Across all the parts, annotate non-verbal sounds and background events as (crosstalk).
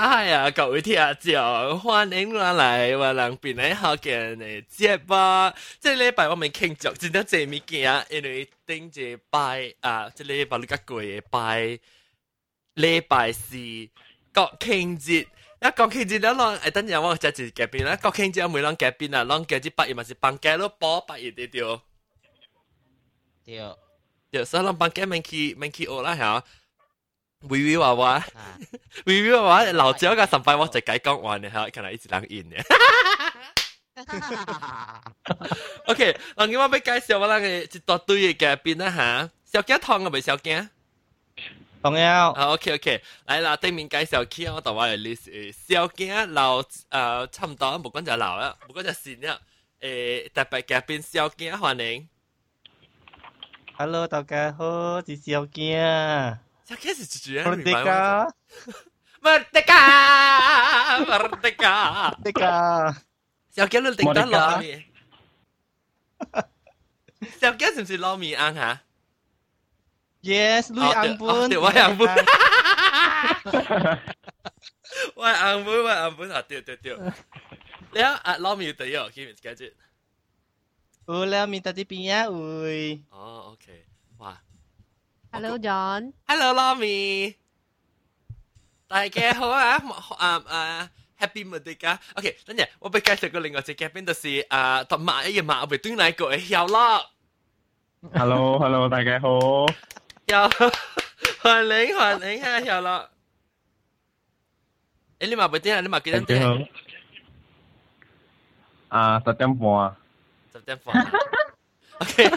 嗨呀，各位听众，欢迎我嚟我人边嚟学嘅嘅节目。即系礼拜我咪庆祝，真系这物件，因为顶住拜啊，即系礼拜你个过嘅拜礼拜四国庆节。一国庆节咧，啷诶等阵我就系夹边啦。国庆节每啷夹边啊，啷夹啲八月咪是放假咯，波八月啲掉。对。对，所以啷放假免去免去学啦吓。 微微娃娃，微微娃娃老赵个上班我就解讲完嘅吓，可能一直人演嘅。OK，嗱，我要介绍我那个一大堆嘅嘉宾啦吓，小惊烫嘅未小惊？朋友，啊，OK OK，嚟啦，对面介绍起我台湾嘅 list，小惊老诶差唔多，冇讲就老啦，冇讲就新啦，诶特别嘉宾小惊欢迎。 Hello，大家好，我是小惊。 Ya qué haces, Chichi Jeremy. Merteca. Merteca. Merteca. Merteca. Se ha quedado el tecta la. Se ha quedado sin mi ang ha. Yes, lui ang pun. Te voy a ang pun. (laughs) Voy ang pun, voy ang pun. Te te te. Le ha mi te yo, give gadget. Oh, lao mi tati pinya. Oh, okay. Wow. Hello John， ，Hello 攞米，大家好啊！啊啊！Happy Merdeka。OK，等阵我俾介绍个另外一只嘉宾，就是啊，同马一样马，我俾对嚟个晓乐。 Hello，Hello，大家好。有欢迎欢迎啊，晓乐。诶，你马俾点啊？你马几点点？好。啊，十点半。十点半。OK。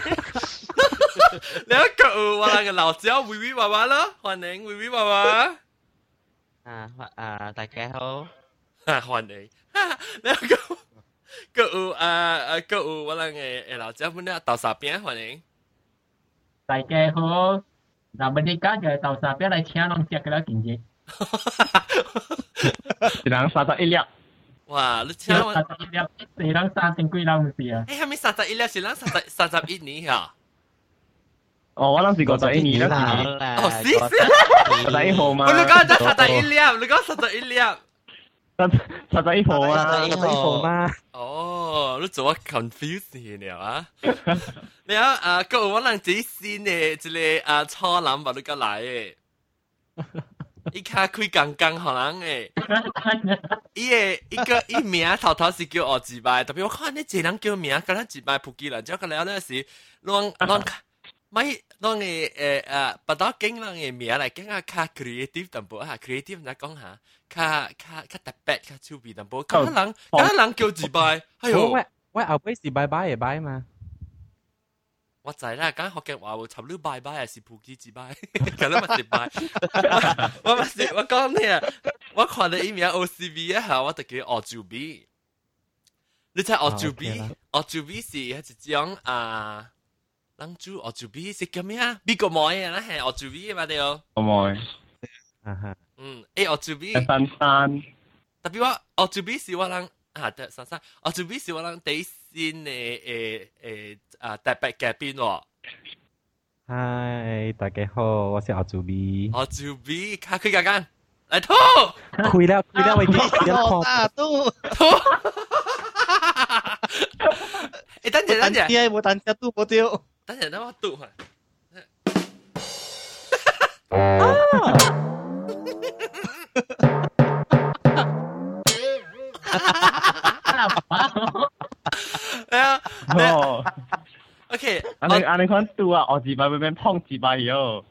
你一个我那个老赵微微娃娃咯，欢迎微微娃娃。啊啊，大家好。啊，欢迎。你一个个有啊啊个有我那个诶老赵本咧豆沙饼，欢迎。大家好，嗱，我哋家就系豆沙饼嚟请啷食嘅啦，件嘢。一人三十一粒。哇！你请我，三十一粒，四人三千几人唔是啊？诶，系咪三十一粒？是咱三十三十一年 啊？哦，我谂是五十一年啦。哦，是十一号嘛。你讲得三十一粒，你讲三十一粒。十十一号啊，十一号嘛。哦，你做我 confuse 了啊！你啊啊，个我人自己先嘅，一个啊初男把你个来嘅，伊卡开刚刚可能诶，伊个伊个伊名头头是叫我自拜，特别我看你这人叫名，跟他自拜普吉人，之后个了咧是 乱乱咪乱嘅诶诶，不到经人嘅名嚟讲啊，较 creative 淡薄啊，creative 嚟讲下。较较较特别较趣味淡薄，咁人咁人叫自拜，哎呦！喂喂，后尾是拜拜嘅拜嘛？我知啦，讲学嘅话会寻你拜拜，系普吉自拜，咁你咪是拜。我咪是我讲你啊，我看到伊名 OCV 啊，我就叫 OJB。你睇 OJB，OJB 是系一种啊， 人主 OJB 是叫咩啊？美国妹啊，啦系 OJB 嘛对哦。个妹。啊哈。嗯，诶 OJB。珊珊。特别我 OJB 是我人啊，对珊珊，OJB 是我人第一先嘅诶诶啊特别嘉宾喎。嗨，大家好，我是阿祖 B。阿祖 B，卡开间间，嚟吐。开了，开了，我已经开了打赌。吐。诶，等阵，等阵。啲冇等只赌冇掉。 等阵，等我赌下。系啊。哦。 OK，安尼安尼款拄啊，学字bài变变碰字bài哟。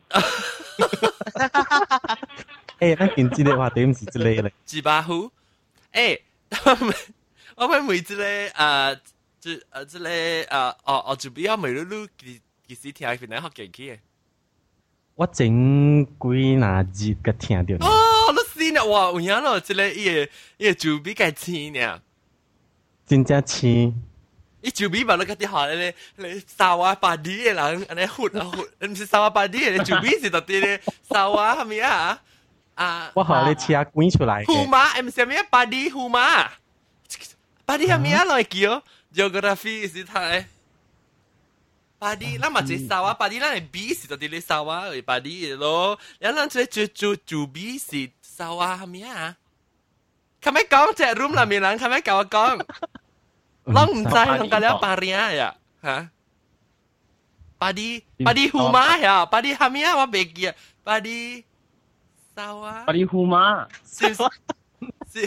诶，咱今次嘅话题唔是这个咧。字巴虎，诶，我们每一个啊， 即啊，即个啊，哦哦，就比较每路路其其实听边嚟学劲起嘅。我整几那日嘅听到。哦，你先啊，哇，有影咯，即个伊个伊个就比较青呢。真正青。伊就比把那个啲下咧，你沙瓦巴啲嘅人，安尼活啊活，唔是沙瓦巴啲嘅，就比是特啲咧沙瓦系咪啊？啊！我学你车滚出来。胡马，唔是咩巴啲胡马，巴啲系咩啊？来叫 geography is it Padi, la ma ce sawa, padi la ne B si to dile sawa, e padi lo. Ya lan ce ce ce ce B si sawa mia. Kan mai gong ce room la mi lan, kan mai gao gong. Long zai long ka le pa ria ya. Ha? Padi, padi huma ya, padi hamia wa begia. Padi sawa. Padi huma.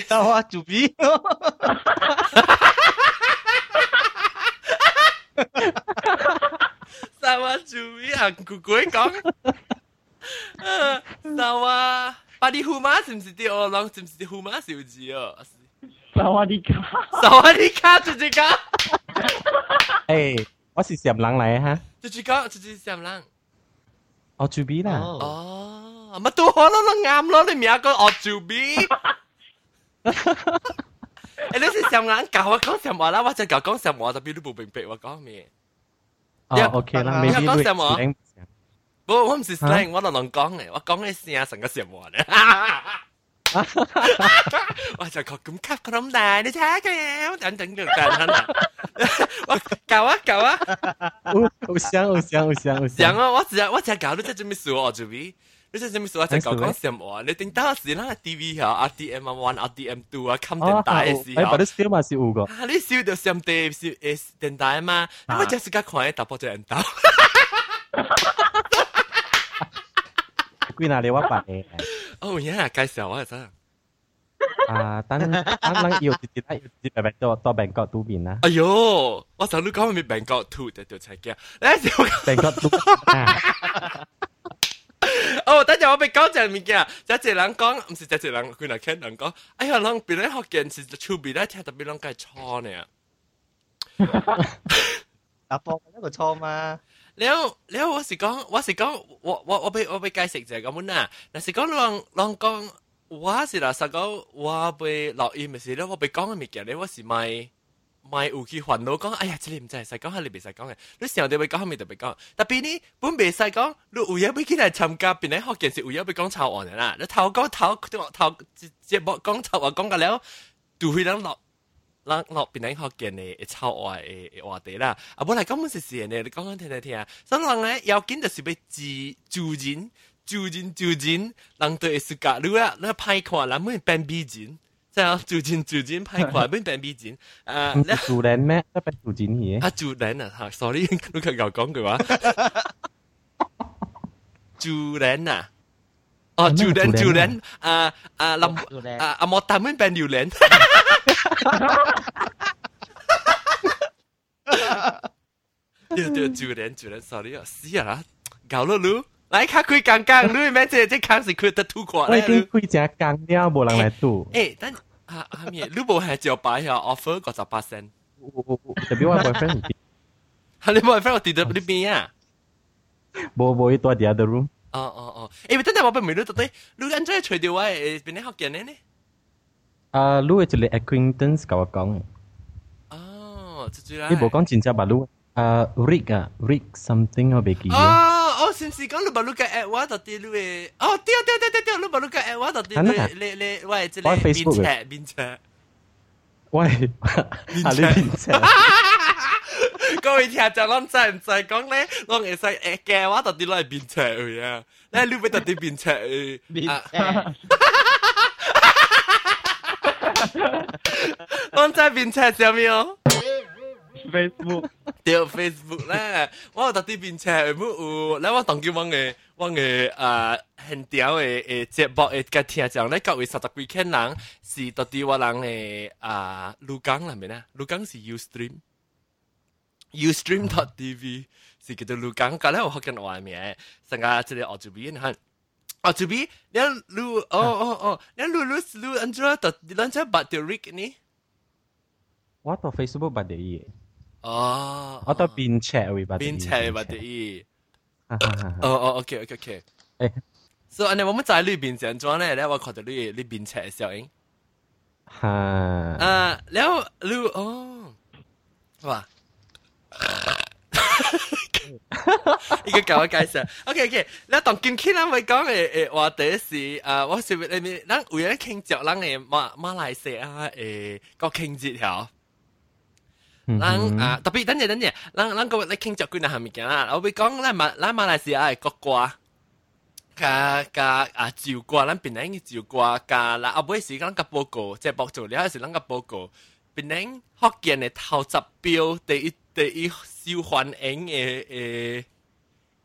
Sawa tu B. Sawa Jumi Hàn Quốc cuối con Sawa Bà đi hù má xìm xì đi ô long, xìm xì đi hù má xìu gì ờ Sawa đi cá? Sawa đi cá chú chú cá? Ê, tôi là xìm lăng Chú chú cá, chú chú xìm lăng. Ờ chú bí là ờ. ờ. Mà tôi hỏi nó nó ngam nó, nó mẹ con ờ chú bí. (laughs) 直接讲直接上人。我住 B 啦，哦，乜都可能都啱咯，你名个学做 B。诶，你是上眼教我讲什么啦？我就教讲什么，特别你冇明白我讲咩。哦，OK 啦你，maybe 讲什么 slang 不，我唔是 slang，我就能讲嘅，我讲嘅声成个什么咧？ 我就讲咁级咁大，你睇佢等等等等啦。我教啊教啊，好好香，好香，好香，好香。上啊！我只我只教你在做咩事哦，做咩？你在做咩事？我只教讲什么？你顶到时啦，TV 啊，RTM 啊，One、RTM Two 啊，冚电台嘅时诶，候把。啲 still 嘛是有个，啊！你笑到上地是诶电台嘛？我只是甲看打波只人斗。归哪里我白嘅。 哦呀，介绍我真。啊，等等等要直接睇，直接白白到到病角都边啦，哎哟，我就你讲咪病角吐就就才惊。咧就病角都啊，哦，等阵我俾讲只物件，就一人讲，唔是就一人，佢嗱听人讲，哎呀，人别咧学件事就出边咧听特别人计错呢。打波一个错嘛， 了了，我是講，我是講，我我我俾我俾解釋就係咁樣啊。嗱是講浪浪講，我是垃圾狗，我俾落雨咪是咯，我俾講嘅物件咧，我是咪咪有去煩惱講，哎呀，這裡唔知係實講，那裡唔實講嘅。你成日都俾講，後面就俾講。特別呢，本唔實講，你有嘢俾佢嚟參加，變嚟學件事有嘢俾講抄案嘅啦。你頭講頭頭節節目講抄案講嘅了，就會人落。咱落边顶学嘅呢，抄我嘅嘅话题啦。啊，本来根本是事呢，你讲讲听听听啊。所以人咧要紧就是要自自人、自人、自人，人对世界你啊，你歹看，人们变美人，即系自人自人歹看，变变美人。啊，唔是主人咩？都系主人嘢。啊，主人啊，吓，sorry，你佢又讲句话，主人啊。哦，主人主人，啊啊林啊啊莫大们变榴莲。 对对，主人主人，sorry 啊，死啊，搞了你，来卡开刚刚，你咩这这康是开得吐过我已来经开只工了，冇人来赌。诶，但啊啊咩，你冇系就摆下 offer 个十八 cent，特别我 boyfriend 系你冇系 friend 我跌到呢边啊？冇冇一多 the other room。哦哦哦，诶，等阵我俾唔到到底，你安怎除掉我诶边啲学嘅呢？ 啊，你系一个 acquaintance 甲我讲，哦，就住啦。你冇讲真正吧？你啊，Rick 啊，Rick something 我未记咗。哦，哦，是唔是讲你把你个 at 我到底你嘅？哦，对对对对对，你把你个 at 我到底你你你喂，即系边尺边尺。喂，啊你边只？各位听众，我真唔知讲咧，我会使诶嘅话到底攞嚟边尺去啊？咧你俾到底边尺去？面 我真系边尺上面哦。 Facebook 掉 Facebook 咧，我到底边尺有冇有？咧我当叫我嘅我嘅诶很屌嘅诶节目诶嘅听众咧，各位十几千人是到底我人嘅啊录港系咪咧？录港是 Ustream。Ustream.tv 是叫做录港，隔咧我学紧外面，成个即系澳洲边吓。 Oh, to be? Then lu oh oh oh. Then lu lu lu anjra ta lancha bat the Rick ni. What to Facebook bat the e. Oh. What to bin chat we bat. Bin e, chat bat the e. (laughs) Oh oh okay okay okay. Eh. So and then 我们在绿边上装呢，然后我看到绿绿边车的效应。哈。啊，然后绿哦，哇。(laughs) 已經教我介紹。OK OK，你當近期咱咪講誒誒話題是啊，我隨便你，咱有人傾著咱誒馬馬來西亞誒個傾節條。咱啊，特別等陣等陣，咱咱個咧傾著幾樣下物件啦。我會講咱馬咱馬來西亞誒國歌。加加啊，照歌，咱本來應該照歌加啦。後尾時咱個報告，即係報做了，係時咱個報告。边领福建嘅头十标第一第一受欢迎嘅诶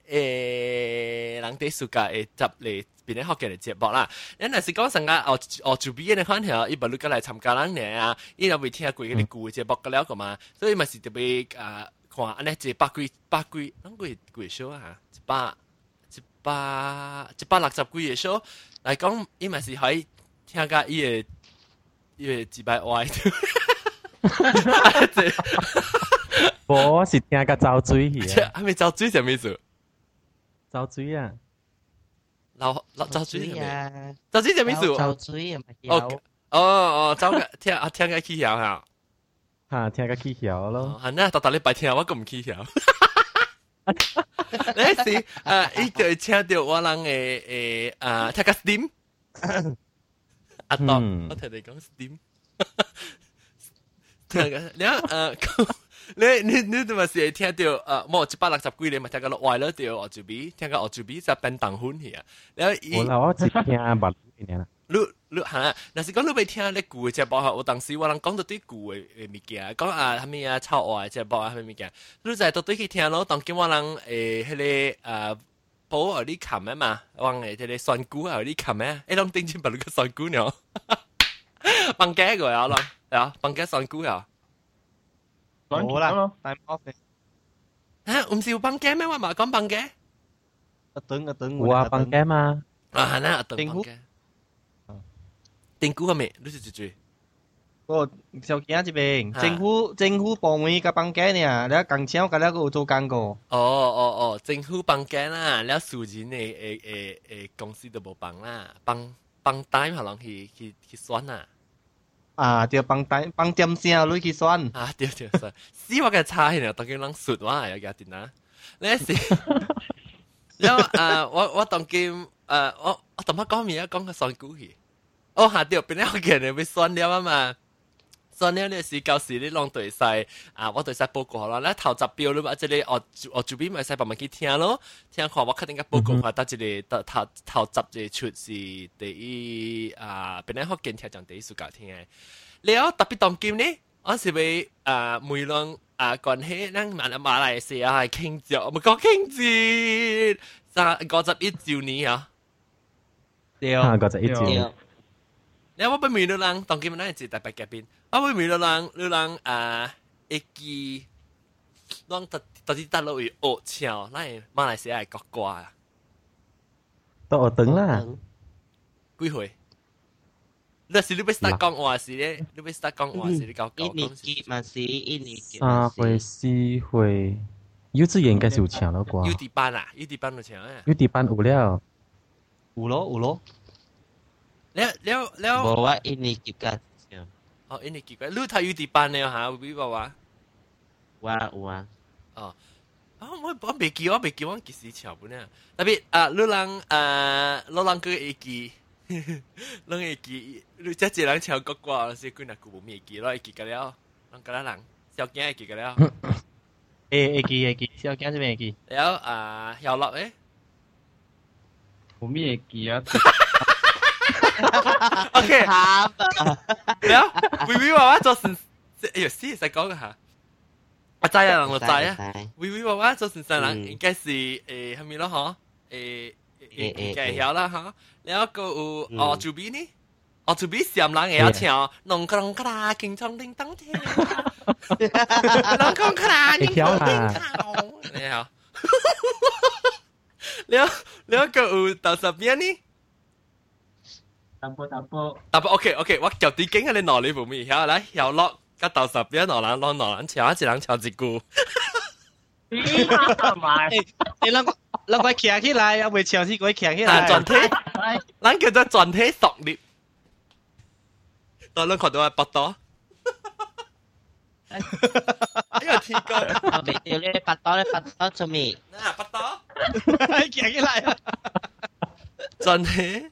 诶人哋暑假嘅集嚟。边啲学嘅嚟节目啦，因为是讲成个哦哦做 B 嘅款条，伊不如过嚟参加咱嘅啊，伊就会听过嗰啲故节目嘅了个嘛，所以咪是特别啊看安尼一百几百几，啷个几数啊？一百一百一百六十几个数嚟讲，伊咪是可以听个伊嘅伊嘅几百歪。 我是听个走水去啊，系咪走水系咩意思？走水啊！流流走水系啊咪？，走水系咩意思？走水啊，咪哦哦哦，走个听啊听个起晓吓。吓听个起晓咯。系呢，特特你白听我咁唔起晓。你是诶，伊就听到我人嘅诶啊，听个 steam。阿当，我同你讲 steam。 听个，你诶，你你你点咪是听到诶，冇一百六十几年咪听个落坏咗掉我住边，听个我住边就变当款去啊。然后伊。我啦，我只听白年啦。你你吓，若是讲你未听你句嘅节目吓，有当时我人讲到啲句嘅诶物件，讲啊系咪啊臭话嘅节目啊系咪物件，你就系到对去听咯。当今我人诶迄个诶保有啲琴啊嘛，往诶迄个酸菇有啲琴啊，诶拢顶住把你个酸菇呢， Bằng ké rồi à Long Dạ Bằng ké son cú à 冇啦，I'm off 吓，唔係要崩 game 咩？話埋講崩 game。阿等阿等，我啊崩 game 嘛。啊係啦，阿等崩 game。政府方面，你是住住。嗰個就見下這邊，政府政府部門嘅崩 game 呢，你講錢我講咧個做廣告。哦哦哦，政府崩 game 啦，你數字呢誒誒誒公司都冇崩啦，崩崩單可能去去去算啦。啊，就幫帶幫點聲落去算。啊，對對算。死我嘅差呢，當佢人說話又加點啦。你是，因為啊，我我當佢誒，我我同佢講咩啊，講個算故事。哦，下掉邊一個人會算了啊嘛。真了呢是到時你攏對晒啊，我對晒報告咯。咱頭十標你啊，即個哦哦主編咪使慢慢去聽咯，聽看我確定個報告話，搭一個頭頭頭十個出是第一啊，本來福建聽講第一暑假聽嘅。了特別當今呢，我是為啊每人啊關係咱馬馬來西亞係慶祝，我咪講慶祝三五十一周年啊，對啊，五十一周年。你我不明了人，当今咱系特别嘉宾，我不明了人，你人啊，会记，咱特特啲大陆会学唱，咱系马来西亚嘅国歌啊，都学等啦。几岁？那是你要 start 讲话时咧，你要 start 讲话时，你教教一年讲级嘛是，一年级三嘛岁、是，四岁，幼稚园应该是有唱了啩，U。D 班啊，U D 班就唱啊，幼稚班有了。有咯有咯， 了了了，无我一年级甲唱，哦，呢你奇怪，你睇 U D 班咧吓，会话话，有啊有啊，哦。啊！我我未记，我未记，我几时唱本啊？特别啊，你人啊，你人佢会记，你会记，你即系人唱国歌，是佢那句冇咩记，我会记个了，人个人小惊会记个了，会会记会记，小惊这边会记。了啊，晓乐诶有咩记啊？ OK，了，微微娃娃做成，哎呦，死使講嘅嚇，我知啊，人我知啊，微微娃娃做成成人應該是誒係咪咯？嗬，誒誒誒曉啦嚇，然後個有哦主編呢？哦，主編上人會曉唱，弄個啷個啦，經常叮當跳，啷個個啦，叮當叮跳，你好，然後然後個有到十邊呢？Tampo tampo. Tampo OK OK，我就啲經喺你內裏部面，然後咧又落一到十一內冷落內冷，潮一次冷潮自顧。你兩個兩個企起來，未潮先個企起來。但轉體，咱叫做轉體熟練。當兩看到係不多。因為天哥，我未掉咧，八多咧，八多做咩？啊，八多，企起來啊！真係。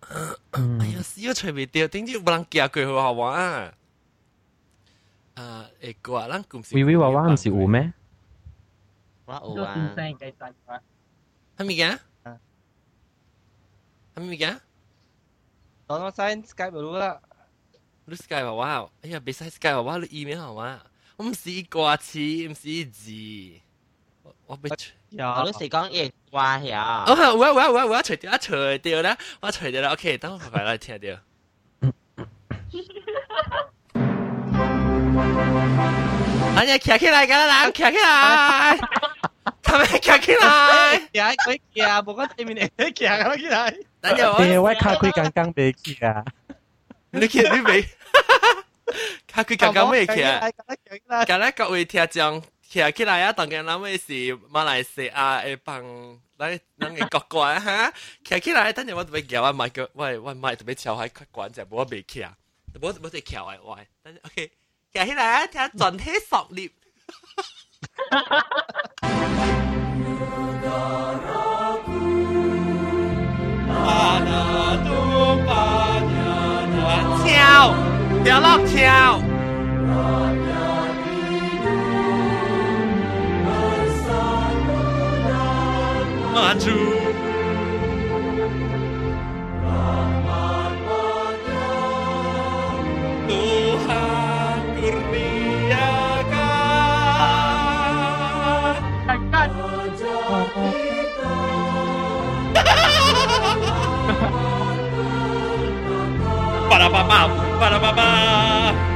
哎嗯呀，死我除未掉，点知冇人夹佢好好玩啊！啊，诶挂，咱公司微微娃娃唔是有咩？我有都先啊，生嘅仔啊，系咪嘅？啊系咪嘅？当我 sign Skype 咗啦，你 Sky 娃娃，哎呀，别使 Sky 娃娃，你 email 好吗？我唔是挂词，唔是字，我我俾。有我都是讲嘢 挂哦，呀。我我我我我除掉，除掉啦，我除掉啦。OK，等我快快来听掉。哎呀，企起来㗎啦，企起来，系咪企起来？行佢行，无讲对面嚟行啦起来。等阵你我，位卡开刚刚未去啊？你企你未？佢佢刚刚未企啊？行啦，今日各位听众 企起来啊！当然，咱们是马来西亚嘅帮咱咱嘅国歌哈，企起来，等阵我特别叫我麦个，喂喂麦特别跳喺骨管就冇未企啊，冇冇得跳嘅喂，等阵 OK，企起来，听全体熟练。跳，跳落跳。 Maju. Tuhan kurniakan. Para papá, para papá.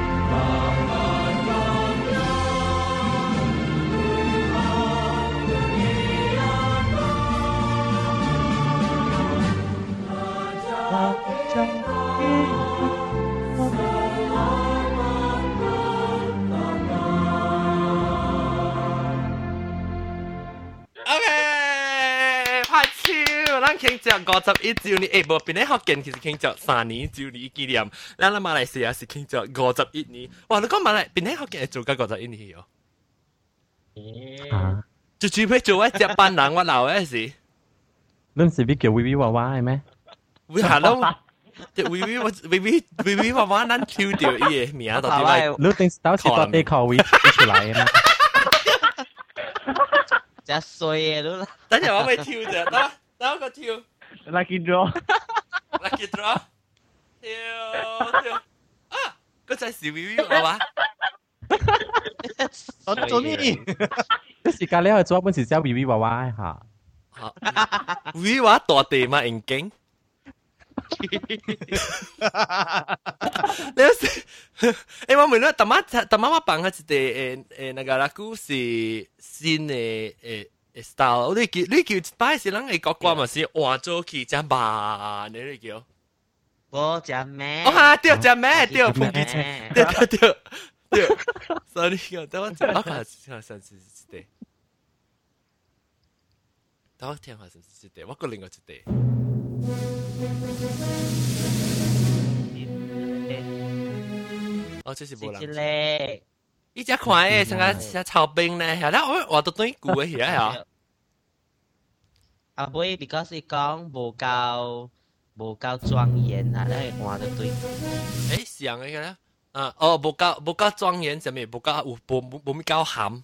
超，咱庆祝五十一周年，诶，无边啲福建其实庆祝三年周年纪念，咱咱马来西亚是庆祝五十一年。哇，你讲马来边啲福建系做紧五十一年哦？啊，就只要做一只班人，我闹嘅是，你唔是俾叫微微娃娃嘅咩？会行咯。即微微我微微微微娃娃，咱抽掉伊个名到底来。你定到时多啲靠位出来啊？真衰嘅都啦。等阵我咪跳啫，等等我个跳 Lucky draw. (laughs) ，lucky draw，跳跳啊！嗰只是微微娃娃。我做咩？即时间你去做一本时只微微娃娃吓。好，微娃(laughs) (laughs) 大地嘛，眼镜。你有时，诶，我问你，大妈大妈我帮佢一个诶诶那个啦，故事新嘅诶 诶 style，你叫你叫摆是人嘅国歌嘛是换咗去只慢你你叫，我只咩？哦哈，对只咩对，碰见咩？对对对对，sorry 个，等我我看下上次一个，等我听下上次一个，我个另外一个。哦，这是无人是。咧。 伊只看诶，像个像草兵咧，系啦，我我都对古嘅系啊，阿妹，because 伊讲无够无够庄严啊，你换得对。诶，是样嘅咧，啊，哦，无够无够庄严，什么无够有无无无咩够咸，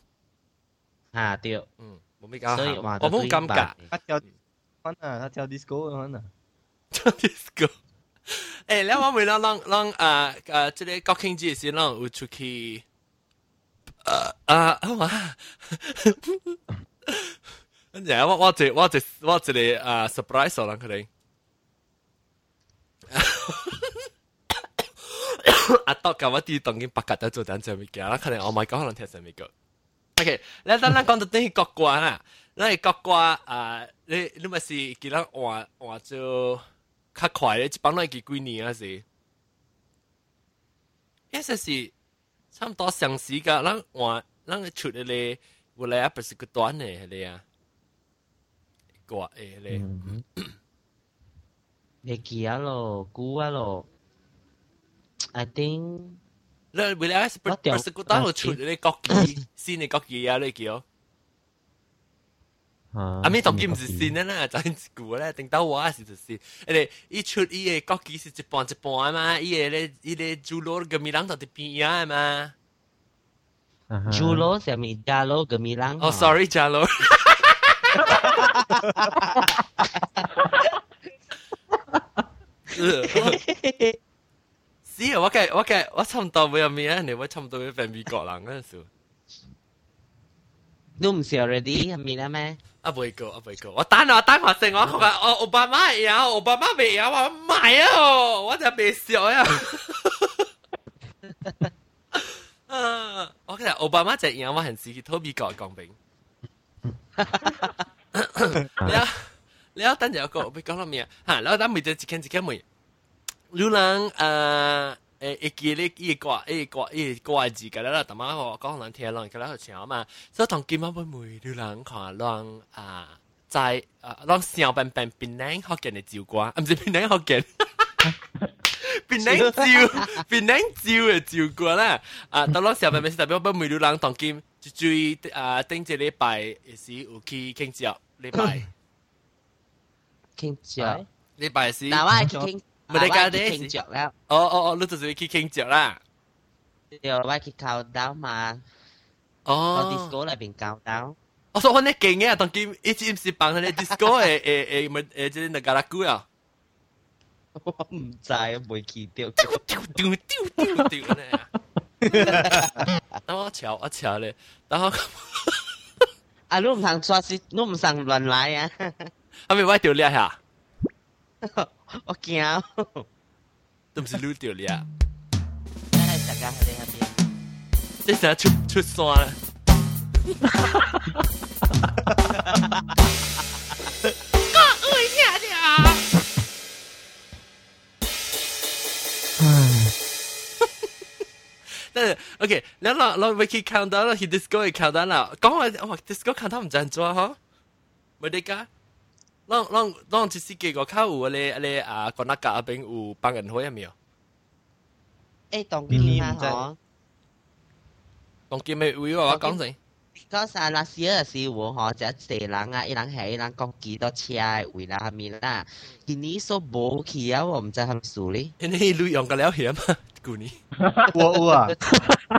吓对，嗯，无咩够所以咸，换得对我冇感觉。他跳翻啊，他跳 disco 翻啊。 disco。诶，你我咪让让让啊啊，即个国庆节时让有出去， 啊啊好啊！跟住我我一我一我一个啊 surprise 人佢哋。啊，到咁我啲当然白格得做等阵物件啦，可能我咪讲可能听上面个。OK，你等咱讲到等于国歌啦，咱国歌啊，你你咪是叫咱换换做。较快咧，一般都系几几年啊是？一实是 差唔多相似噶，咱换咱嘅出嚟咧，有嚟啊不是个短嘅系你啊。 挂诶咧。嗯，你记啊咯，估啊咯。I think 你为了系我掉 persekutan 出你国旗，新嘅国旗啊，你叫。啊 啊，咪当然唔是新嘅啦，就系旧咧，定到我是就新。诶，伊出伊嘅国旗是一半一半嘛，伊嘅咧，伊嘅主罗个米朗到啲边啊嘛。猪佬上面加佬个米朗。哦，sorry，加罗。是啊，我嘅我嘅我差唔多会有咩啊？你我差唔多会变美国人嗰阵时。你唔是 already 系咪啦咩？ 啊，未过，啊未过，我等我等我先，我讲我奥巴马有，奥巴马未有，我唔系啊，我就未笑啊。啊，我其实奥巴马只样，我很似去偷美国讲兵。你啊，你啊，等阵有个我讲到咩啊？吓，然后等每只一间一间问，有人诶。 诶，一记咧，一挂，一挂，一挂字嘅啦，同埋我讲人听人嘅啦，唱嘛，所以同今晚会每条人看让啊，在啊让上班班边领学嘅嘅照挂，唔是边领学嘅，边领照，边领照嘅照挂啦，啊，到攞上班咪代表不每条人同今注意啊，顶只礼拜也是有去倾照礼拜，倾着。礼拜是，嗱，我系倾。 唔系家啲倾着啦。哦哦哦，你就是去倾着啦。对，我去靠刀嘛。哦。我 disco 里边靠刀。我说我呢劲嘅，当今一直唔是帮佢哋 disco 诶诶诶咪诶即系那个啦股啊。我唔知，未记掉。丢丢丢丢丢咧。等我瞧我瞧咧，然后啊，你唔通抓是，你唔通乱来啊！系咪我掉咧下？ 我惊，都不是撸掉的呀。大家好，你好，你。这下出出山了。但是，OK，你攞攞 Vicky count down 啦，佢 disco 嚟 count down 啦，讲话哇，disco count down 唔赞助啊，吓，冇得噶。让让让即是几个靠有咧咧啊，讲那个边有帮人会没有？诶，当今啊，嗬，当今咪会话讲先。嗰阵那时啊是有嗬，就一地人啊，一人系一人讲几多车为啦下面啦，今年所冇去啊，我唔知系咪数咧。因为你用个了险嘛，旧年。有有啊，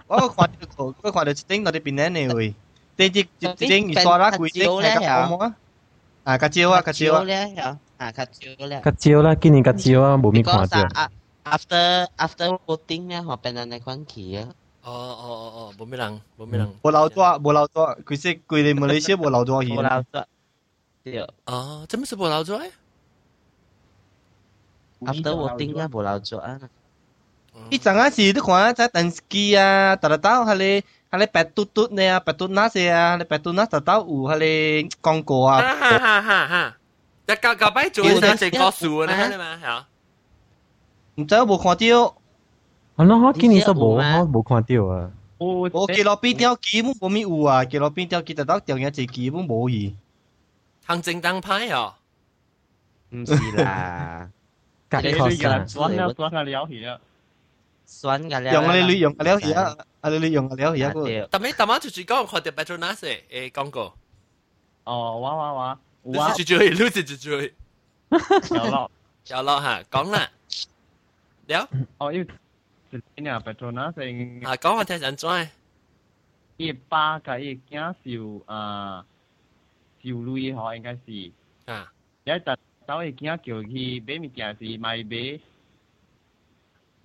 我看到我看到一顶到啲边咧会，第一一顶二刷啦，几顶系咁讲啊。 啊，甲蕉啊，甲蕉啊，咧，啊，甲蕉咧，甲蕉啦，今年甲蕉啊，冇咩看到。啊，after after voting 咧，我变人嚟关系啊。哦哦哦哦，冇咩人，冇咩人。冇留咗，冇留咗，佢识佢哋马来西亚冇留咗冇留咗。对。哦，做咩事冇留咗？ after voting 啊，冇留咗啊。伊阵间时都看在电视机啊，特特兜系你。 系你白嘟嘟呢啊，白嘟那些啊，你白嘟那特兜有系你广告啊。哈哈哈哈！一旧旧摆做嗰只个树咧，系嘛？系啊。唔知有冇看到？系咯，我今年都冇，我冇看到啊。我记落边条基本冇咩有啊，记落边条记得到条嘢就基本冇去。行政党派啊？唔是啦。隔你你人酸了酸了了去啊！ 酸噶了。用你你用了去啊！啊，你你用了去啊个。但系但系就系讲看到 Petronas 诶广告。哦，哇哇哇！你是住去，你是住去。有咯，有咯吓，讲啦。了。哦，要你啊，Petronas 成。啊，讲我听人做。伊爸甲伊囝受啊受累吼，应该是。啊。一特兜伊囝叫去买物件是买买。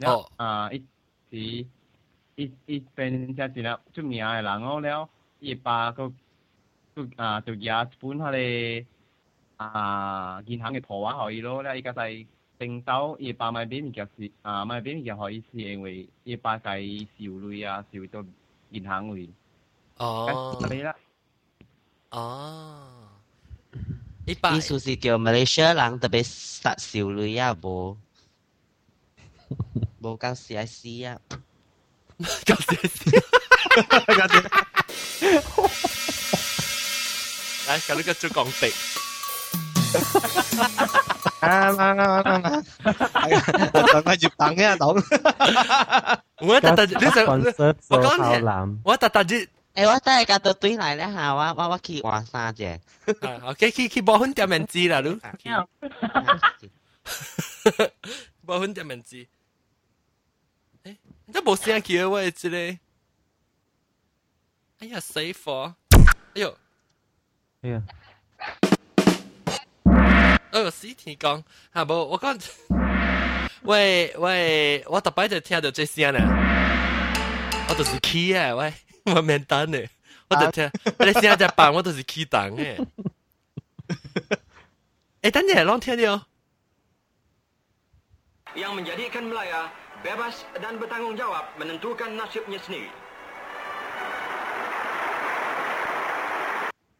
哦。啊，一是。伊伊變成一粒出名嘅人哦了，伊爸個個啊就拿一本佢個啊银行嘅圖畫互伊咯，了伊個在頂到伊爸買買物件是啊買買物件互伊是因為伊爸甲伊受累啊，受到銀行位。哦。你啦。哦。伊爸。意思是叫馬來西亞人特別殺受累啊，無无够 CIC 啊。搞死死！来，搞呢个做讲地。 啊嘛嘛嘛嘛，仲系接等嘅懂。我特特你想我讲好难，我特特啲。诶，我都系夹到堆嚟咧吓，我我我去换衫啫。OK，去去报婚店面知啦，你。报婚店面知。 你冇声叫我喂只咧？哎呀谁发！哎呦，哎呀，哎呦，死天光，哈、不，我讲，喂喂，我特别就听到这声呢，我就是 k 啊，喂，我免单呢，我就听，我、你现在在办，我就是 key (laughs) 诶。哎、等你，啷听的哦？啊。Bebas dan bertanggungjawab menentukan nasibnya sendiri.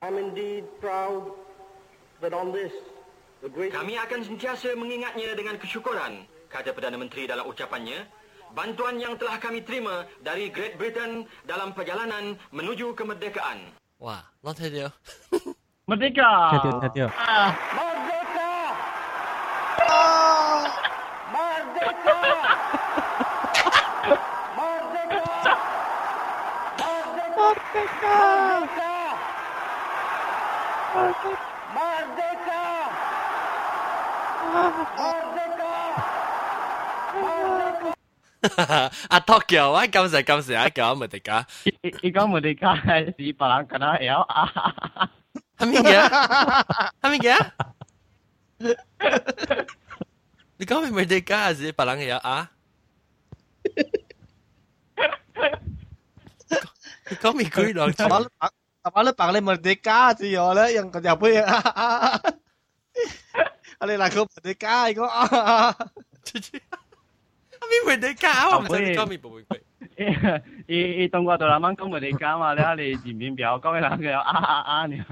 I'm indeed proud that on this the great Kami akan sentiasa mengingatnya dengan kesyukuran, kata Perdana Menteri dalam ucapannya bantuan yang telah kami terima dari Great Britain dalam perjalanan menuju kemerdekaan. Wah, thay dia. Merdeka. Dia. Ah. Merdeka. Merdeka. Merdeka. Merdeka. 阿 Tokyo 啊，今时今时啊，叫我哋㗎。伊讲我哋家系是别人跟他晓啊。系咩嘅？系咩嘅？你讲咪咪哋家是别人嘅啊？ 你讲咪佢两次。Apa lu panggil merdeka sih ya lah yang kerja apa ya? Ale lagu merdeka itu. 咪会你搞，我唔使你讲咪不会佢。伊伊当我对人们讲咪你搞嘛，你你前面表讲嘅人佢啊啊啊你。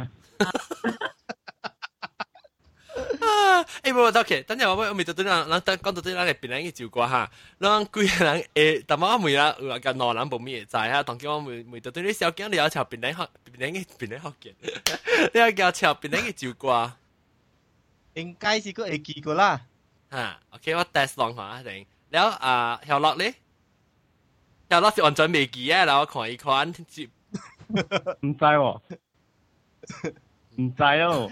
哎，無得嘅，等陣我我咪就對人，人等講到對人嘅別人嘅照顧嚇，人幾個人誒，但係我咪啦，有個老人無咪會知嚇，當叫我咪咪就對你小囝你要朝別人學，別人嘅別人學嘅，你要教朝別人嘅照顧，應該是個會記過啦。嚇，OK，我 test 落下先，然後啊，小樂咧，小樂是完全未記啊，然後我看一看，唔知喎，唔知咯。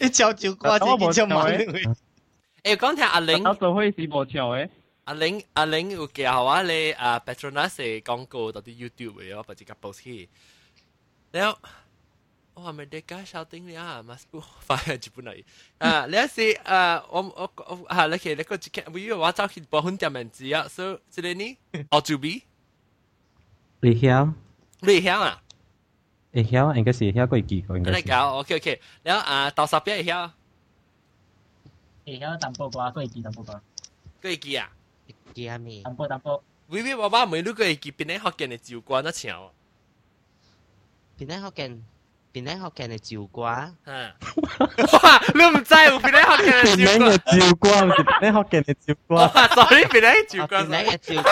一敲就挂机，一敲马上去。诶，刚才阿玲，我做会是无笑诶。阿玲阿玲有教我咧啊，Petronas 嘅廣告到啲 YouTube 嘅，我把只個 post 起。然後我係咪啲介紹定呀？嘛，快啊，接本嚟。啊，你係啊，我我我啊，你其你個只嘅，我以為我走去保險店面子啊，所以即係你，我做 B。你曉？你曉啊？會曉啊，應該是會曉，過會記過應該是。你搞，OK OK，然後啊，豆沙餅會曉，會曉淡薄寡，過會記淡薄寡，過會記啊，會記啊咪，淡薄淡薄。微微娃娃，每路過會記，邊個學見的照歌那唱？邊個學見？邊個學見的照歌？嗯，哇，你唔知有邊個學見的照歌？邊個學見的照歌？哇，sorry，邊個照歌？邊個照歌？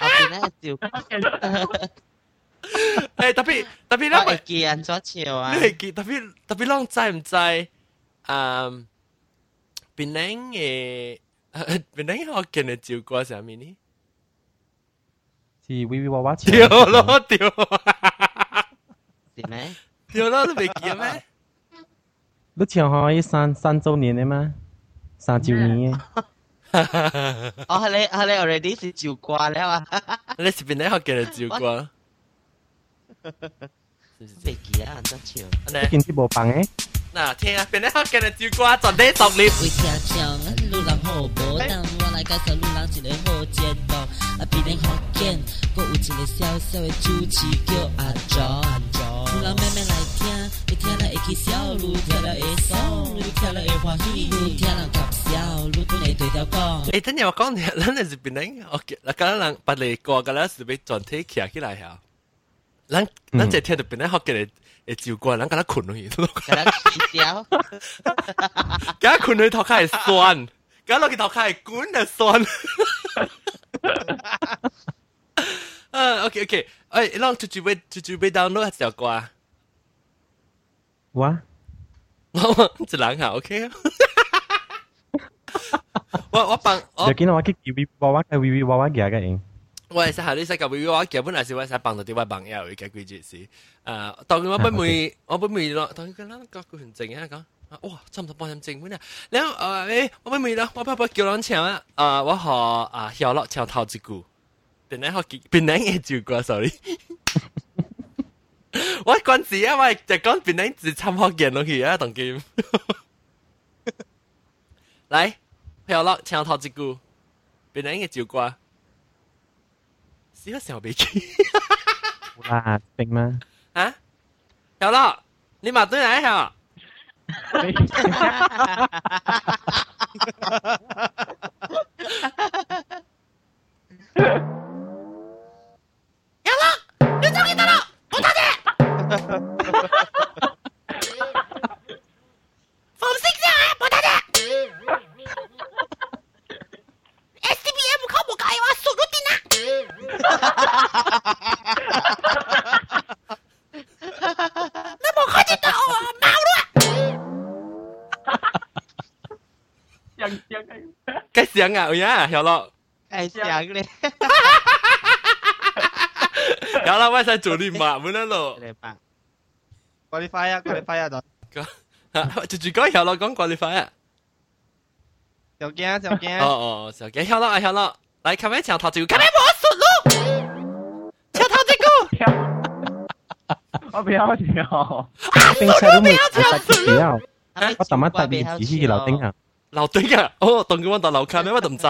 邊個照歌？诶，特别特别咧，我记人咗潮啊！你系记特别特别啷知唔知？诶，边啲嘅边啲学嘅你照顾上面呢？是微微娃娃掉咯掉。点咩？掉咯，都未记咩？你唱可以三三周年嘅嘛？三周年嘅。哦，你你 already 是照挂了啊？你是边啲学嘅你照顾？ 哈哈哈哈哈！最近是无帮诶。哪听啊？变脸好奸的朱官，整体独立。会听唱，女人好无胆，我来介绍女人一个好节目。啊，变脸好奸，搁有一个小小的主持叫阿赵阿赵。姑娘慢慢来听，你听了会起笑，你听了会爽，你听了会欢喜，你听了搞笑，你肚内堆条光。诶，真正我讲，咱是变脸。OK，那咱人八零过，咱是被整体起来哈。咱咱这天就变咧学嘅会照顧，咱甲咱困落去，甲咱死掉，甲咱困落去頭殼會酸，甲落去頭殼會滾就酸。啊，OK OK，哎，咱就準備就準備 download 一首歌。我我一人啊，OK。我我幫，我見到我去 V V 娃娃，V V 娃娃嘅嘅影。我系实系你识个 V 我基本系是我系帮到啲位朋友嘅几件事。诶，当然我不会，我不会咯。当然佢谂个个很静啊讲，哇，差唔多半点静本啊。然后诶，我不会咯，我不不叫人唱啊。诶，我学啊晓乐唱头一句，边个学边个嘅照顾，sorry。我关字啊，我就讲边个字参学见落去啊，当剑。来，晓乐唱头一句，边个嘅照顾？ 屎忽成日未見。好啦，定咩？啊？小樂，你埋堆嚟呀？小樂，你終於得啦！我打你。想啊，呀，小乐，哎，想咧，有啦，我使做你嘛，唔得咯，qualify 啊，qualify 啊，就，就住講小樂講 qualify 啊，小驚小驚，哦哦，小驚小樂啊小樂，來看咩牆頭就看咩魔術咯，牆頭這個，我不要跳，啊，不要跳，不要，我怎麼帶你去樓頂啊？劉丁啊，哦，同佢揾到劉卡咩？我都唔知。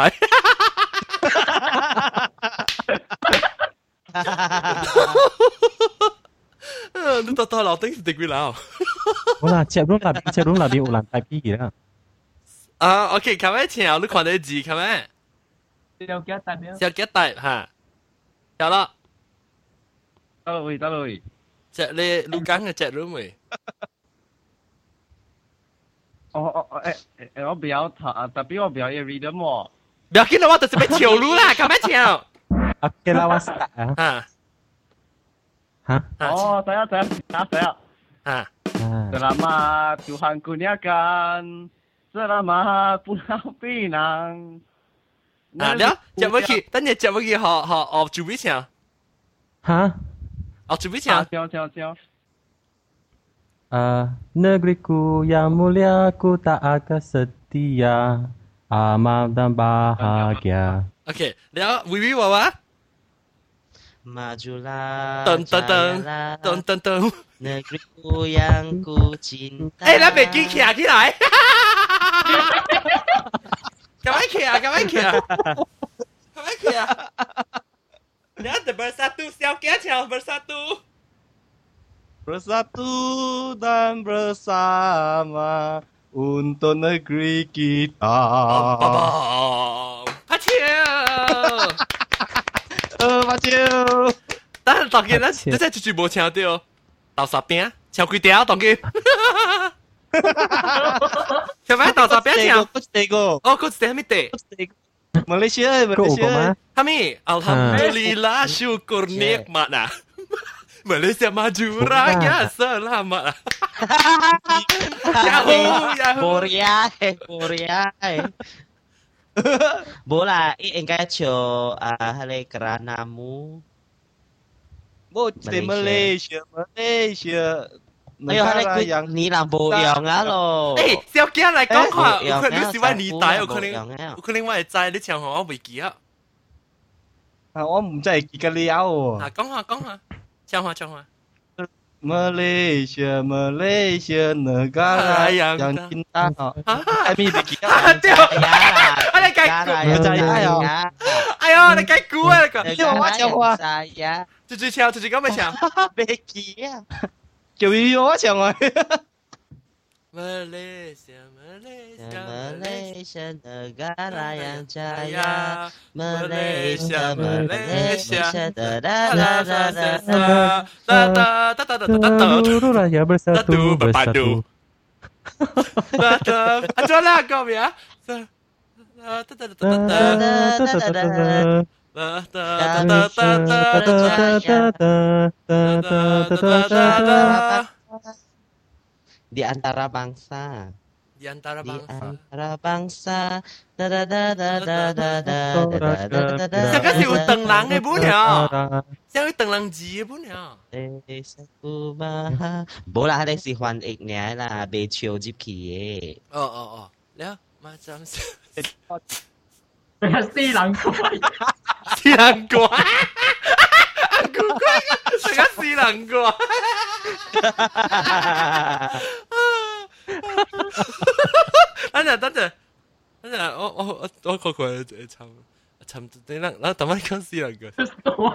你到到劉丁是第幾樓？我嗱，接龍嗱，接龍嗱，你有人睇 P 嘅啦。啊，OK，卡咩錢啊？你看你字卡咩？有幾大？有幾大？嚇，有啦。得啦，喂，得啦，喂。只你你講嘅只龍喂。我我誒誒，我比較特特別，我比較要 read 喎。唔要緊啦，我就是要潮流啦，咁樣潮。啊，嘅啦，我識得啊。嚇？哦，等下等下等下。啊。Selamat Tuhan kurniakan Selamat Pulau Pinang อ่าเดี๋ยวจะไปกี่ตั้งแต่จะไปกี่หอหอออกจูบิเชียวฮะออกจูบิเชียวเชียวเชียวเชียว Ah, negeriku yang mulia ku tak akan setia. Aman dan bahagia. Okay, now Wiwi Wawa. Majulah Tung Negeriku yang ku cinta. Eh, nak pergi kia kia lah eh. (laughs) Kamai kia, kamai kia Kamai kia Dia bersatu, siap kia bersatu bersatu dan bersama untuk negeri kita. Pacio, (laughs) oh, Pacio, dan tak kira nanti saya cuci bau tak sabi ya, cahaya kuih dia, tak kira. Siapa yang tak sabi ya? Coach Tego. Oh, Coach Tego, Mite. Malaysia, Malaysia. Kami, ha. Alhamdulillah, syukur nikmat lah. Malaysia maju raya selamat. (laughs) Yahoo, Yahoo. Boria, Boria. Bola, là ít anh kerana mu, à hay Malaysia Malaysia Nói hay là cứ ní làm bộ yếu ngã lo. Ê, sao kia lại có hả? Ủa khơi nếu mà ní tại, Ủa khơi nếu Ủa khơi nếu mà tại, nếu chẳng hả, Ủa bị kì á. À, Ủa không chạy kì cái liao. À, 講下講下。江华，江华。Malaysia Malaysia negara yang, yang cinta no. Kami di kita. Ada kayak ayo. Ayo, ada kayak gue kok. Yo, macam apa? Saya. Tuh tuh ciao, tuh tuh kamu ciao. Becky ya. Kau yo macam apa? Malaysia Malaysia Malaysia Malaysia negara yang jaya. Malaysia Malaysia Seluruh raya bersatu Berpadu Ajarlah kau ya di antara bangsa. di antara di bangsa. antara bangsa da da da da da da da da da da da Sao cái gì有等人的本了？sao有等人字的本了？ Bố là đây là hoàn ích nè là bề chiều dịp kỳ ấy. 哦哦哦，了，马上是四人怪，四人怪，古怪，大家四人怪。 等陣，等陣，等陣。我我我我，我，我，我，我，我，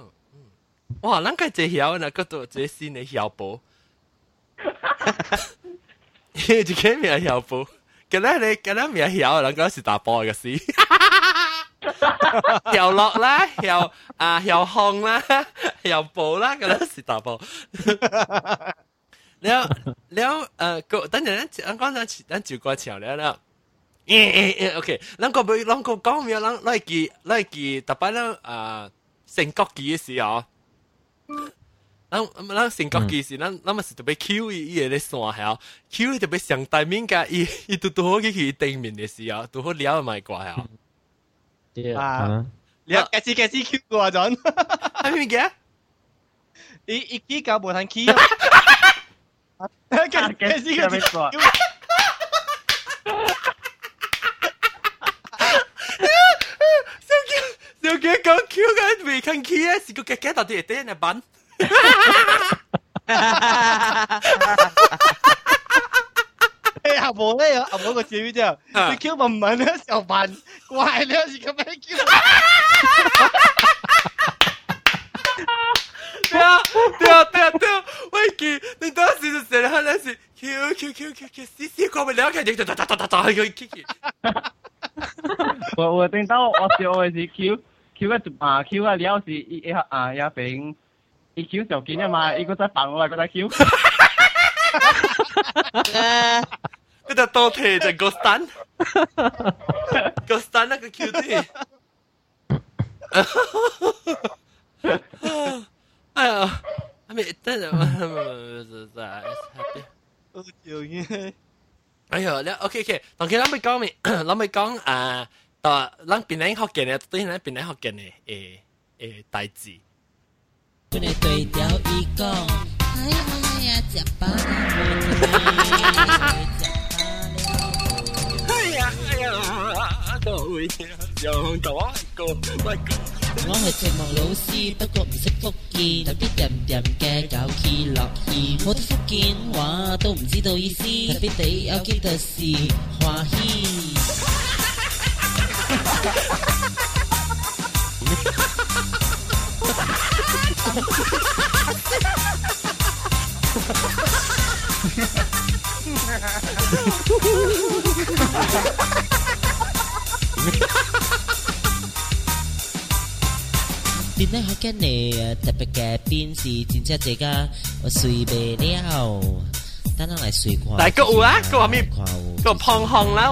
我。哇！咱个这晓，咱个做最新的晓报，哈哈哈哈哈，一个名晓报。今日咧，今日名晓，两个是打波个事，哈哈哈哈哈。又落啦，又啊，又控啦，又补啦，个都是打波，哈哈哈哈哈。了了呃，等下咧，咱刚才咱就过桥了啦。嗯嗯嗯，OK，两个未，两个讲未，两个来记来记，大白了啊，成国记个事哦。咱咱先讲其实，咱咱嘛是特别 Q 伊伊个咧线吓，Q 伊特别上台面甲伊伊拄拄好去去对面的时候，拄好了咪怪啊。对啊，了开始开始 Q 我阵，啥物件？伊伊起搞无通起啊！开始开始 Q。Đừng kia con kêu gan vì thằng kia Sì cô kẹt kẹt tao đi tên là bắn 你阿婆咧有阿婆個字之後，你 Q 文文咧又笨，怪你有時咁樣 Q。對啊，對啊，對啊，對啊！我記你當時就寫咗那是 Q Q Q Q Q C C 過唔了，佢就噠噠噠噠噠去 Q Q。我我聽到我笑我是 Q。Q 嘅啊 Q 嘅了是一一啊一边一 Q 就见啊嘛，一个在放我，一个在 Q。嗰只多铁就 Ghost Gun，Ghost Gun 那个 Q 字。哎呀，I mean，等阵，好笑嘅。哎呀，你 OK OK，当佢谂咪讲咪，谂咪讲啊， 我系寂寞老师不过唔识福建特别人人嘅搞气乐意我啲福建话都唔知道意思特别地有几特事变得好惊你特别嘅边是真正这个我睡不了，等我来睡看。但系个有啊，个话咩？个胖红啦，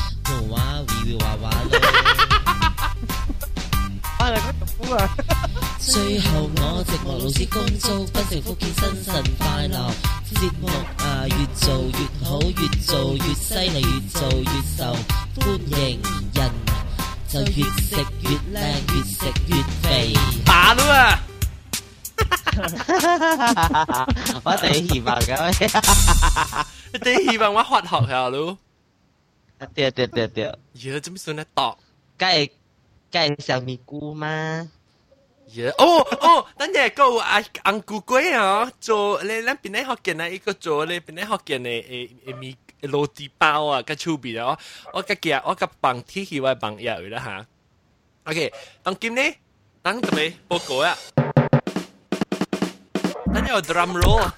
最後我寂寞老師恭祝不成福建新神快樂，節目啊越做越好，越做越犀利，越做越受歡迎人。就越食越靚，越食越肥。打了啊！我哋希望咁，你哋希望我發學校咯？对对对对。哟，怎么说呢？到。介介绍咪姑吗？耶！哦哦，等下个阿红姑龟啊，做你咱边咧学见啊，一个做你边咧学见诶诶诶咪罗地包啊，个手边啊，我个夹我个棒铁器我棒药啦哈。OK，当今呢，当做咩报告啊？咱有 drum roll 啊。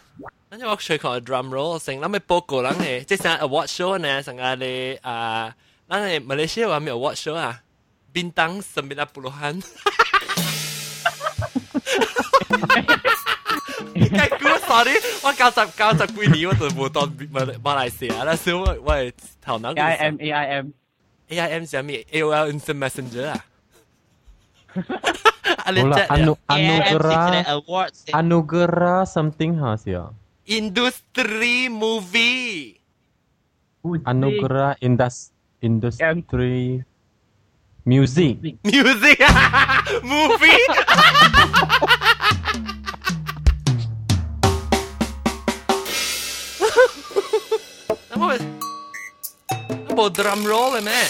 等有我学个 drum roll，成咱咪报告咱嘅，即系 award show 呢，成个你啊，咱嘅马来西亚话咪 award show 啊，bintang sembilan puluhan。计估 (laughs) sorry，我九十九十几年我就冇当马马来西亚啦，所以我我系头脑 A I M A I M A I M 系咩？A O L Instant Messenger 啊？冇啦，anu anugerah awards anugerah something 下是 Industry movie. Anugerah industry Music. Music. (laughs) movie. About drum roll, man.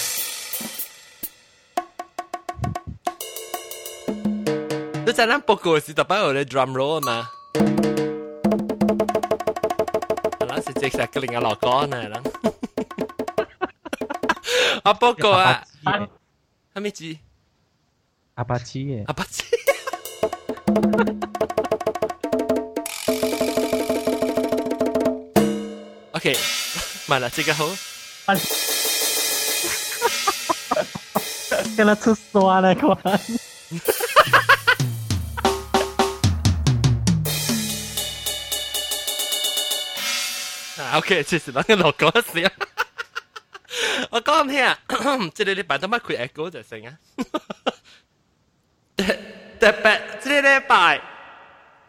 Doon. de kjeklinger lager av nede. Aboko Hamichi. Apache. Apache. โอเค มาละจิกาโฮมันกระทุสตัวอะไรกัน ，OK，其實兩個落嗰時啊，(laughs) 我講聽，(coughs) 即係你擺得乜佢 echo 就成啊。(laughs) 特別即係禮拜，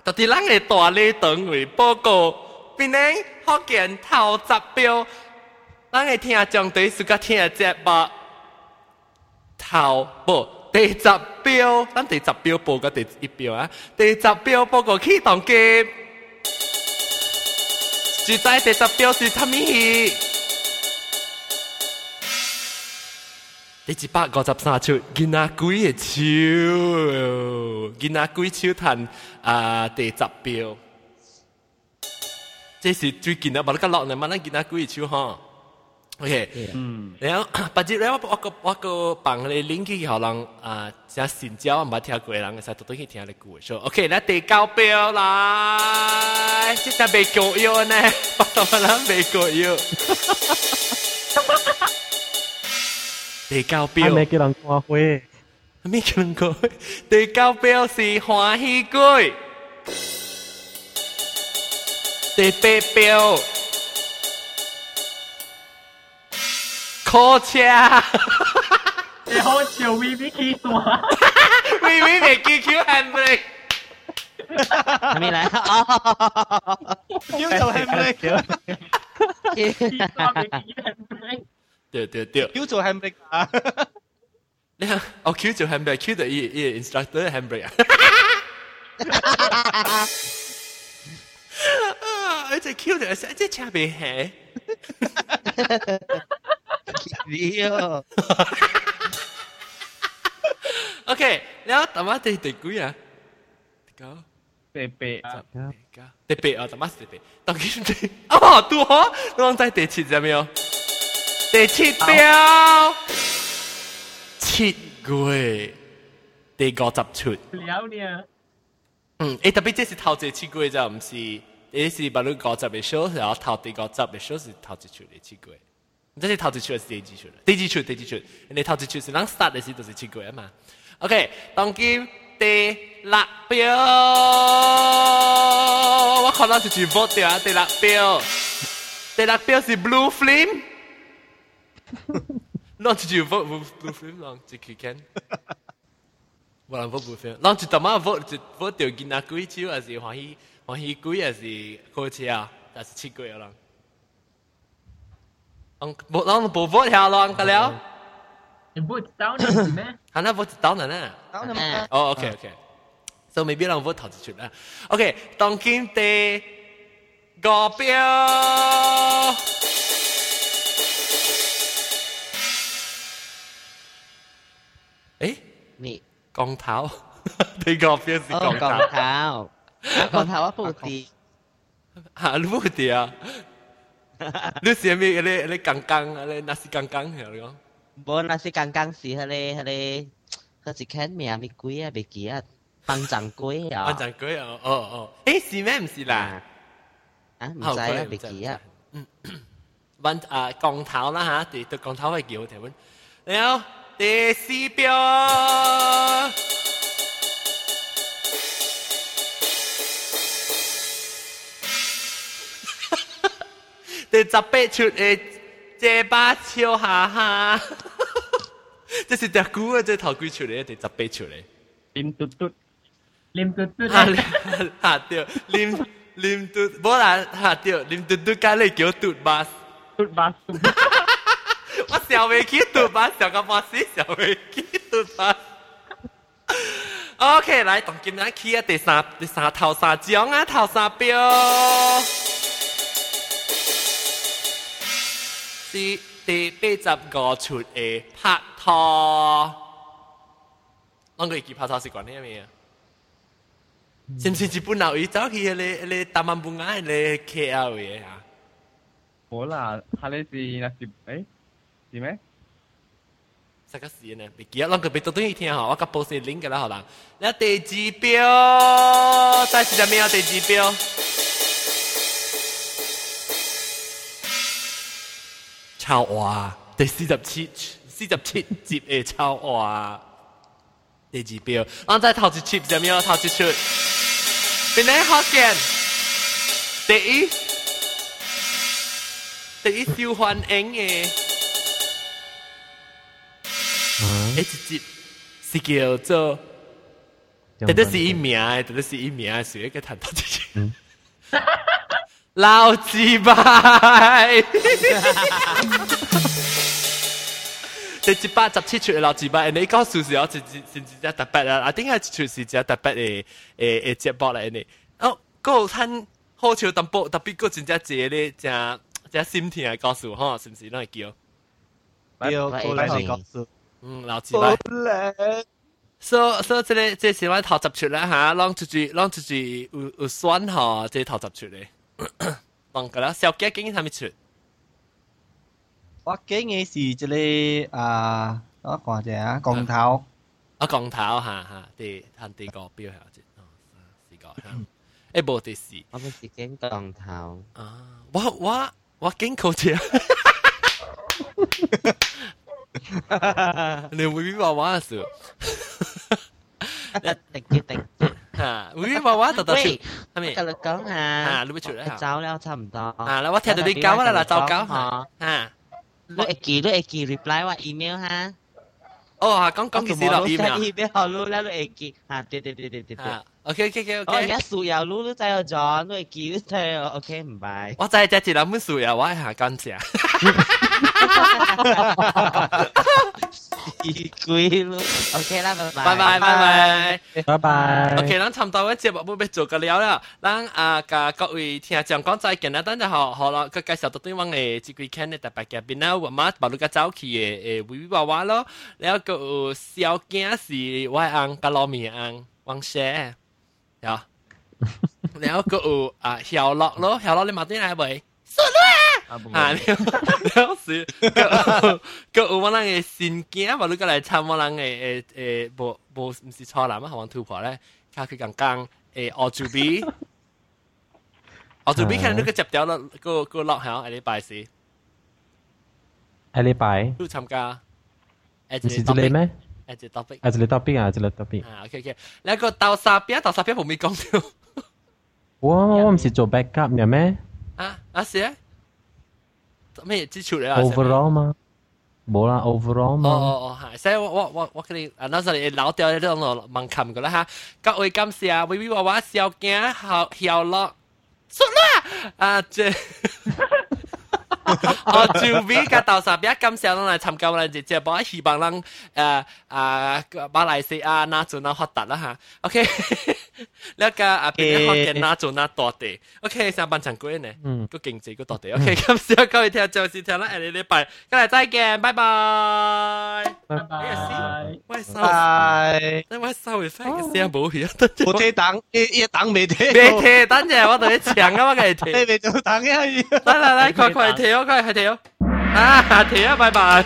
特啲人嘅大禮堂會報告，邊呢學見頭十標，人嘅聽將對自家聽節目。頭不第十标，咱第十標報個第一标啊，第十标报告启动机。住仔第十标是啥物事？第一百五十三出，囡仔鬼嘅手，囡仔鬼手弹啊第十标，这是最近啊，把那个落嚟，冇得囡仔鬼嘅手哈。OK，嗯，然后 (coughs) 把这然後我個我個幫你 link 去可能啊，像新疆唔捌聽過人，使特登去聽你故事。OK，那第九標來，即係未夠要呢，我同人未夠要。第九標，未叫人看花，未叫人看花。第九標是歡喜鬼，第八標。Kocha. The whole chiều vi biết khi xóa. vi biết handbrake. Thằng mi lại. Chiếu dầu handbrake. Được được to handbrake. Cue instructor handbrake. (laughs) (laughs) It's Q cue (laughs) (laughs) OK，你要打马得得贵啊？高，贝贝，得贝啊，打马得贝，打几分得？啊，好多，弄在得七怎么样？得七标，七贵，得高十出。了呢？嗯，诶，特别这是头一七贵，就不是，这是把你高十的少，然后头第高十的少是头一出的七贵。这些桃子球还是第一球的，第一球，第一球。那桃子球是啷杀的是都是七鬼啊嘛？OK，当叫第六标，我靠，那是去 vote 掉啊！第六标，第六标是 Blue Flame，(laughs) 那去 vote 不，Blue Flame，那去去看。我来 vote Blue Flame，那他妈 vote 去 vote 掉，是拿鬼球还是欢喜欢喜鬼还是开车啊？那是七鬼了。ông bộ ông bộ vót hà lo ông cái léo vót tao nè mẹ? (laughs) Hắn là vót tao nè nè tao nè oh ok ok. So maybe là vót thầu chút chút ok đồng kim tệ cổ phiếu ấy nị con tháo. (laughs) Thì cổ phiếu gì? Con tháo. Con tháo con tháo. Phụ tì hả phụ tì à? (laughs) 你写咩？你你刚刚，你那是刚刚，系你讲？无，那是刚刚是迄个迄个，迄是看？咪啊？啊？啊？哦哦，是咩？唔是啦，啊，唔知啊，啊？嗯，(coughs) 啊，光头啦，对对，光头叫，然后第四标。第十八出诶，这把笑哈哈，这是只股啊！这头几出嚟，第十八出嚟。黏嘟嘟，念嘟嘟吓吓掉，黏黏嘟，冇啦吓掉，黏嘟嘟加你叫嘟巴，嘟巴。我笑未起嘟巴，笑个巴死，笑未起嘟巴。OK，嚟同今日起啊，第三第三头三奖啊，头三标。 是第八十五出嘅拍拖，我个记拍拖是讲啲咩啊？是唔是日本佬伊走去迄个迄个大曼bunga 迄个 KL 嘅啊？冇啦，佢哋是那是诶是咩？啥个事呢？未记啊，咱个别读对听吼，我甲报先 link 嘅啦，好啦。你第二标，再是只咩啊？第二标。 抄话，第四十七四十七集的抄话，第几标？我再头一集怎么样？头一出，本来好见，第一？第一受欢迎的，第一集是叫做，这都是一名，这都是一名，谁给他到这些？老字拜，第一百十七出嘅老字拜，你講數是我是是是只特別啦，我顶下一出是只特別嘅誒誒節目嚟呢。哦，嗰餐好笑淡薄，特別嗰真正謝咧，正正心甜嘅告訴吼，是唔是？攏會叫？叫過嚟告訴。嗯，老字拜。所所以即個即是我頭十出啦嚇，攏出住攏出住有有選吼，即頭十出咧。当个啦，小鸡竟然系咪出？我经嘅是一个啊，我看者啊，钢头。啊，钢头吓吓，第行第个标下啫，哦，四个吓。诶，无第四。我们是经钢头。啊，我我我经过者。你会娃娃嘅时候。定住定 住。吓，会娃娃特特出，系咪？跟你讲下，啊，你会出嚟走了差唔多。啊，嗱，我听到你讲啦，嗱，就讲吓，吓，你会记，你会记 reply 我 email 哈。哦，讲讲几时落 email？ email 好录啦，你会记，吓，对对对对对对。 OK OK OK OK。我而家数有录，你知我咗，你会记，你睇我 OK 唔拜。我真系只系谂数呀，我系下 感谢。鬼咯，OK 啦，拜拜拜拜拜拜拜。 OK，咱差唔多嘅节目要要做个了啦，咱啊甲各位听众讲再见啦，等阵好好啦，佢介绍到对方嘅即几间嘅特别嘉宾啦，我妈把你个早期嘅诶维娃娃咯，然后个有小囝是我昂甲老面昂王写，有，然后个有啊小乐咯，小乐你买啲嚟未？顺啦！ 啊，了是个个有我人嘅新囝，话你过来参我人嘅诶诶，无无唔是错男啊，学王突破咧，佢佢讲讲诶澳洲比，澳洲比可能你个接掉啦，个个落响下礼拜四，下礼拜都参加，诶唔是这里咩？诶这 topic，啊，这里 topic 啊，这里 topic。啊，OK OK，你个豆沙边豆沙边冇咪讲到，我我唔是做 backup 嘅咩？啊啊是啊， 咩支出嚟啊？overall 嘛，冇啦，overall 嘛。哦哦哦，系，所以我我我我佢哋啊，嗰阵你老掉呢种问琴噶啦吓，各位感谢微微娃娃小惊好笑咯，出啦啊这。哦，就比个豆沙比较感谢咱来参加我哋节节目，希望咱诶啊马来西亚那做那发达啦吓。OK， 呢一家啊，變咗學嘅那做那多地，OK，上半場嗰呢，個勁字個多地，OK，咁先講你聽，就先聽啦，下個禮拜，今日再見，拜拜，拜拜，喂收，拜，因為收完翻嘅聲冇嘢，冇聽等，一一等未聽，未聽，等陣我同你搶啊嘛，佢聽，你未做等嘅，嚟嚟嚟，快快跳，快快跳，啊跳啊，拜拜。